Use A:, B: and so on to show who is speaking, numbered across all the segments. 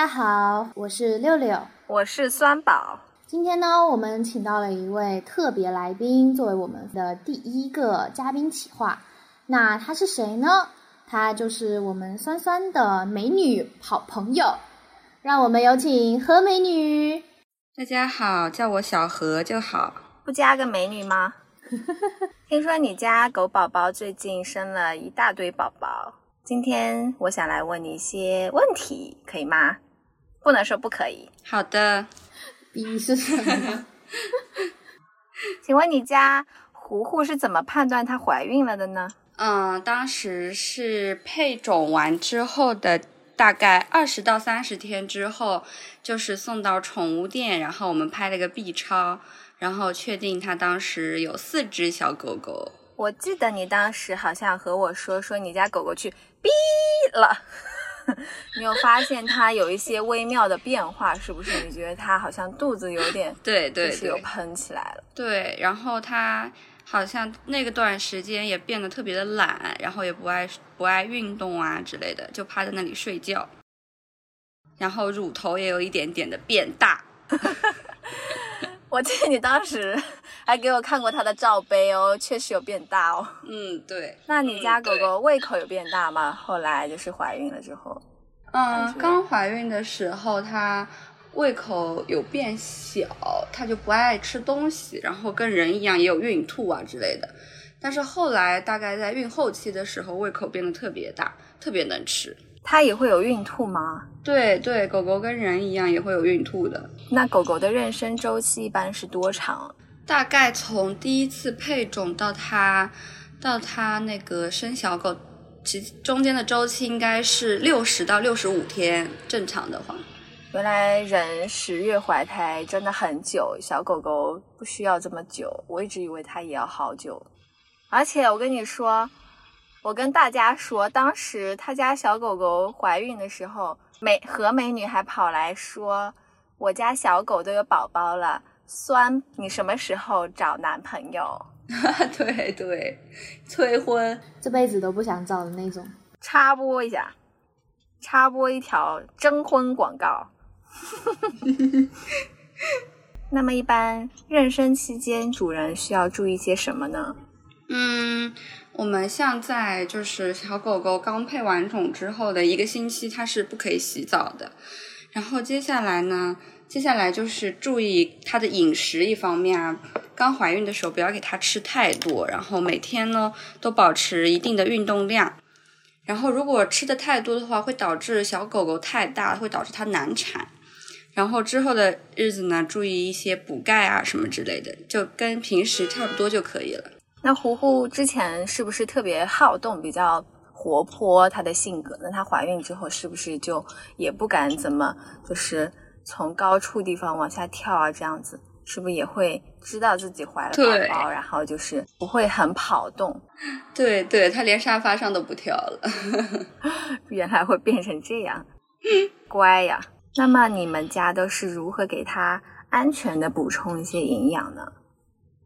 A: 家好，我是六六，
B: 我是酸宝。
A: 今天呢，我们请到了一位特别来宾，作为我们的第一个嘉宾企划。那他是谁呢？他就是我们酸酸的美女好朋友。让我们有请何美女。
C: 大家好，叫我小何就好。
B: 不加个美女吗？听说你家狗宝宝最近生了一大堆宝宝。今天我想来问你一些问题，可以吗？不能说不可以。
C: 好的。
A: B 是什么？
B: 请问你家糊糊是怎么判断她怀孕了的呢？
C: 嗯，当时是配种完之后的大概二十到三十天之后，就是送到宠物店，然后我们拍了个 B 超，然后确定它当时有四只小狗狗。
B: 我记得你当时好像和我说，说你家狗狗去 B 了，你有发现它有一些微妙的变化，是不是？你觉得它好像肚子有点
C: 对对，
B: 就是有喷起来了。
C: 对，然后它好像那个段时间也变得特别的懒，然后也不爱不爱运动啊之类的，就趴在那里睡觉，然后乳头也有一点点的变大。
B: 我记得你当时 还给我看过它的罩杯哦，确实有变大哦。
C: 嗯，对。
B: 那你家狗狗胃口有变大吗？后来就是怀孕了之后。
C: 嗯，刚怀孕的时候它胃口有变小，它就不爱吃东西，然后跟人一样也有孕吐啊之类的。但是后来大概在孕后期的时候，胃口变得特别大，特别能吃。
B: 它也会有孕吐吗？
C: 对对，狗狗跟人一样也会有孕吐的。
B: 那狗狗的妊娠周期一般是多长？
C: 大概从第一次配种到它到它那个生小狗，其中间的周期应该是六十到六十五天，正常的话。
B: 原来人十月怀胎真的很久，小狗狗不需要这么久。我一直以为它也要好久。而且我跟你说。我跟大家说，当时他家小狗狗怀孕的时候，美何美女还跑来说，我家小狗都有宝宝了，酸，你什么时候找男朋友？
C: 对对，催婚，
A: 这辈子都不想找的那种。
B: 插播一下，插播一条征婚广告。那么一般妊娠期间，主人需要注意些什么呢？
C: 嗯。我们像在就是小狗狗刚配完种之后的一个星期，它是不可以洗澡的。然后接下来呢，接下来就是注意它的饮食一方面啊，刚怀孕的时候不要给它吃太多，然后每天呢都保持一定的运动量。然后如果吃的太多的话，会导致小狗狗太大，会导致它难产。然后之后的日子呢，注意一些补钙啊什么之类的，就跟平时差不多就可以了。
B: 那糊糊之前是不是特别好动，比较活泼？她的性格，那她怀孕之后是不是就也不敢怎么，就是从高处地方往下跳啊？这样子是不是也会知道自己怀了宝宝，然后就是不会很跑动？
C: 对对，她连沙发上都不跳了。
B: 原来会变成这样，乖呀。那么你们家都是如何给她安全的补充一些营养呢？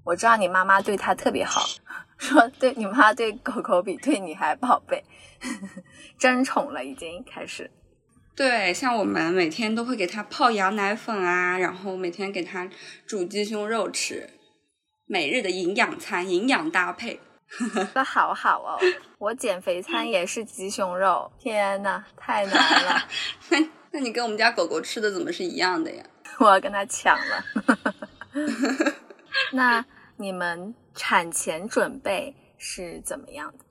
B: 我知道你妈妈对它特别好，说对你妈对狗狗比对你还宝贝，争宠了已经开始。
C: 对，像我们每天都会给它泡羊奶粉啊，然后每天给它煮鸡胸肉吃，每日的营养餐，营养搭配。
B: 那好好哦，我减肥餐也是鸡胸肉，天呐，太难了。
C: 那那你跟我们家狗狗吃的怎么是一样的呀？
B: 我要跟它抢了。那你们产前准备是怎么样的？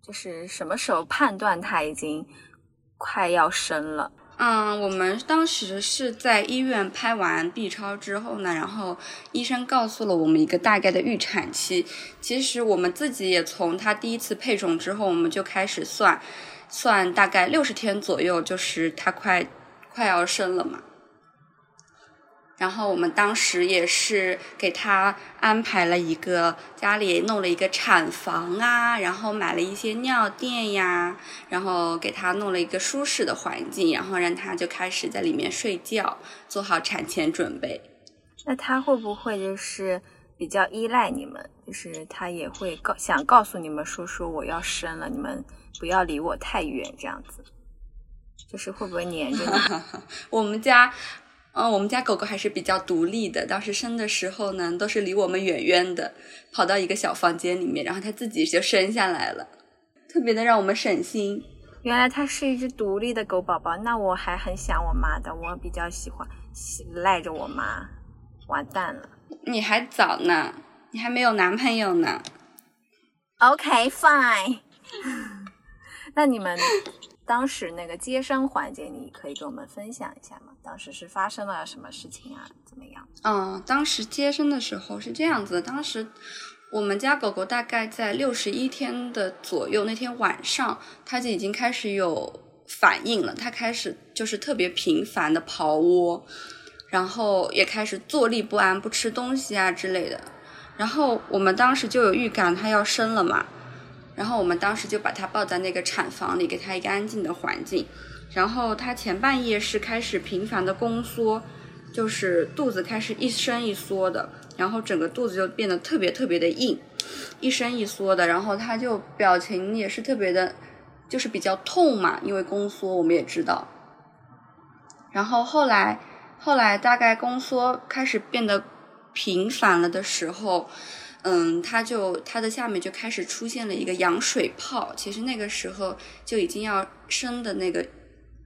B: 就是什么时候判断他已经快要生了？
C: 嗯，我们当时是在医院拍完 B 超之后呢，然后医生告诉了我们一个大概的预产期。其实我们自己也从他第一次配种之后，我们就开始算，算大概六十天左右，就是他快快要生了嘛。然后我们当时也是给他安排了一个家里弄了一个产房啊，然后买了一些尿垫呀，然后给他弄了一个舒适的环境，然后让他就开始在里面睡觉，做好产前准备。
B: 那他会不会就是比较依赖你们？就是他也会告想告诉你们说说我要生了，你们不要离我太远这样子。就是会不会黏着你？
C: 我们家，嗯，我们家狗狗还是比较独立的。当时生的时候呢，都是离我们远远的，跑到一个小房间里面，然后它自己就生下来了，特别的让我们省心。
B: 原来它是一只独立的狗宝宝，那我还很想我妈的，我比较喜欢赖着我妈。完蛋了，
C: 你还早呢，你还没有男朋友呢。
B: OK fine，那你们当时那个接生环节，你可以跟我们分享一下吗？当时是发生了什么事情啊？怎么样？
C: 嗯，当时接生的时候是这样子的，当时我们家狗狗大概在六十一天的左右，那天晚上它就已经开始有反应了，它开始就是特别频繁的刨窝，然后也开始坐立不安，不吃东西啊之类的。然后我们当时就有预感它要生了嘛，然后我们当时就把它抱在那个产房里，给它一个安静的环境。然后它前半夜是开始频繁的宫缩，就是肚子开始一伸一缩的，然后整个肚子就变得特别特别的硬，一伸一缩的。然后它就表情也是特别的，就是比较痛嘛，因为宫缩我们也知道。然后后来后来大概宫缩开始变得。频繁了的时候，嗯，它就它的下面就开始出现了一个羊水泡，其实那个时候就已经要生的那个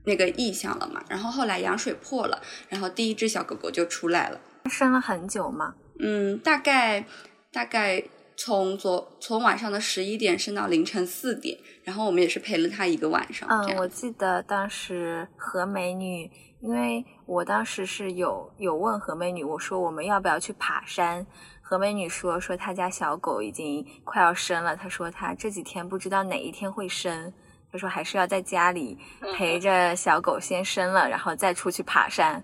C: 那个意象了嘛。然后后来羊水破了，然后第一只小狗狗就出来了。
B: 生了很久吗？
C: 嗯，大概大概从昨从晚上的十一点生到凌晨四点，然后我们也是陪了它一个晚上。
B: 嗯，我记得当时何美女。因为我当时是有有问何美女，我说我们要不要去爬山？何美女说说她家小狗已经快要生了，她说她这几天不知道哪一天会生，她说还是要在家里陪着小狗先生了，然后再出去爬山。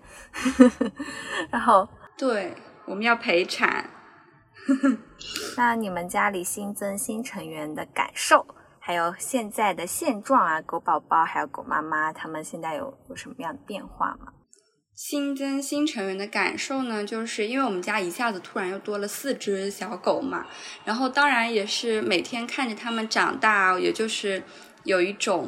B: 然后
C: 对，我们要陪产。
B: 那你们家里新增新成员的感受？还有现在的现状啊，狗宝宝还有狗妈妈，他们现在有有什么样的变化吗？
C: 新增新成员的感受呢，就是因为我们家一下子突然又多了四只小狗嘛，然后当然也是每天看着它们长大，也就是有一种。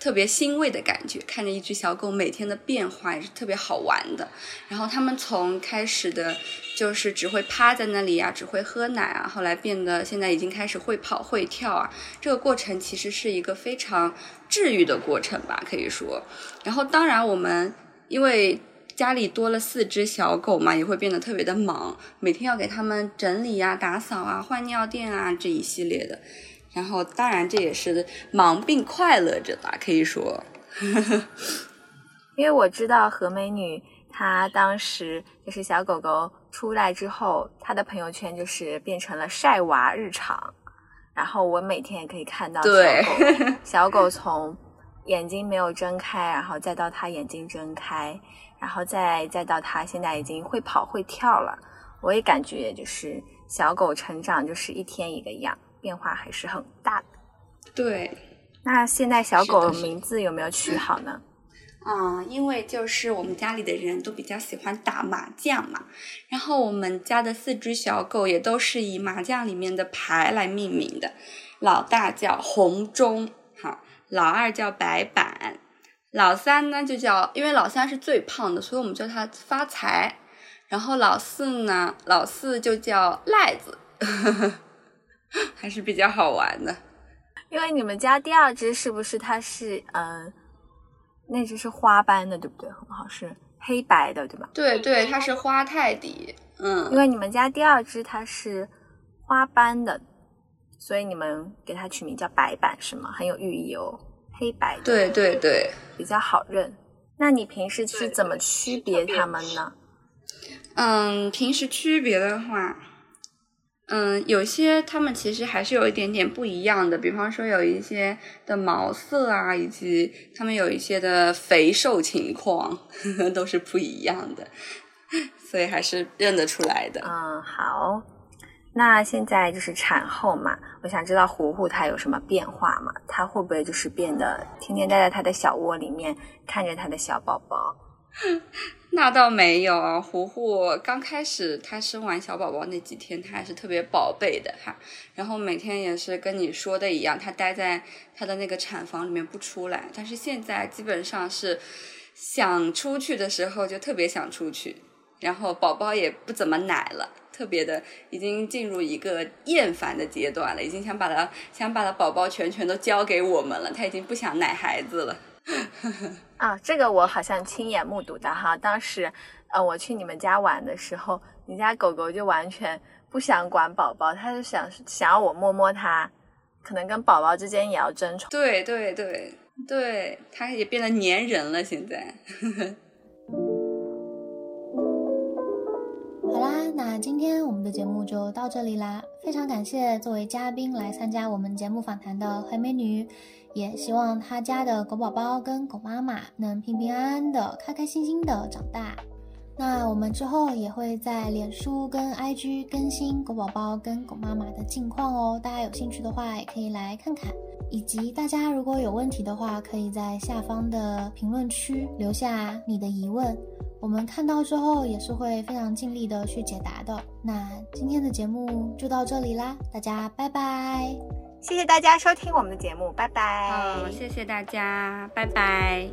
C: 特别欣慰的感觉，看着一只小狗每天的变化也是特别好玩的。然后他们从开始的，就是只会趴在那里啊，只会喝奶啊，后来变得现在已经开始会跑会跳啊。这个过程其实是一个非常治愈的过程吧，可以说。然后当然我们因为家里多了四只小狗嘛，也会变得特别的忙，每天要给它们整理啊、打扫啊、换尿垫啊这一系列的。然后，当然这也是忙并快乐着吧，可以说。
B: 因为我知道何美女，她当时就是小狗狗出来之后，她的朋友圈就是变成了晒娃日常。然后我每天也可以看到小狗，
C: 对
B: 小狗从眼睛没有睁开，然后再到它眼睛睁开，然后再再到它现在已经会跑会跳了。我也感觉就是小狗成长就是一天一个样。变化还是很大的。
C: 对，
B: 那现在小狗的名字有没有取好呢？
C: 嗯，因为就是我们家里的人都比较喜欢打麻将嘛，然后我们家的四只小狗也都是以麻将里面的牌来命名的。老大叫红中，好，老二叫白板，老三呢就叫，因为老三是最胖的，所以我们叫他发财。然后老四呢，老四就叫赖子。还是比较好玩的，
B: 因为你们家第二只是不是它是嗯，那只是花斑的，对不对？很好，是黑白的，对吧？
C: 对对，它是花泰迪，嗯。
B: 因为你们家第二只它是花斑的，所以你们给它取名叫白板是吗？很有寓意哦，黑白的。
C: 对对对，
B: 比较好认。那你平时是怎么区别它们呢？
C: 嗯，平时区别的话。嗯，有些它们其实还是有一点点不一样的，比方说有一些的毛色啊，以及它们有一些的肥瘦情况呵呵 都是不一样的，所以还是认得出来的。
B: 嗯，好，那现在就是产后嘛，我想知道糊糊它有什么变化嘛？它会不会就是变得天天待在它的小窝里面，看着它的小宝宝，
C: 那倒没有，糊糊刚开始他生完小宝宝那几天，他还是特别宝贝的哈。然后每天也是跟你说的一样，他待在他的那个产房里面不出来。但是现在基本上是想出去的时候就特别想出去，然后宝宝也不怎么奶了，特别的已经进入一个厌烦的阶段了，已经想把他想把他宝宝全全都交给我们了，他已经不想奶孩子了。
B: 啊，这个我好像亲眼目睹的哈。当时，呃，我去你们家玩的时候，你家狗狗就完全不想管宝宝，它就想想要我摸摸它，可能跟宝宝之间也要争宠。
C: 对对对对，它也变得粘人了。现在，
A: 今天我们的节目就到这里啦。非常感谢作为嘉宾来参加我们节目访谈的黑美女。也希望她家的狗宝宝跟狗妈妈能平平安安的、开开心心的长大。那我们之后也会在脸书跟 IG 更新狗宝宝跟狗妈妈的近况哦，大家有兴趣的话也可以来看看。以及大家如果有问题的话，可以在下方的评论区留下你的疑问，我们看到之后也是会非常尽力的去解答的。那今天的节目就到这里啦，大家拜拜。
B: 谢谢大家收听我们的节目，拜拜。
C: 好，谢谢大家，拜拜。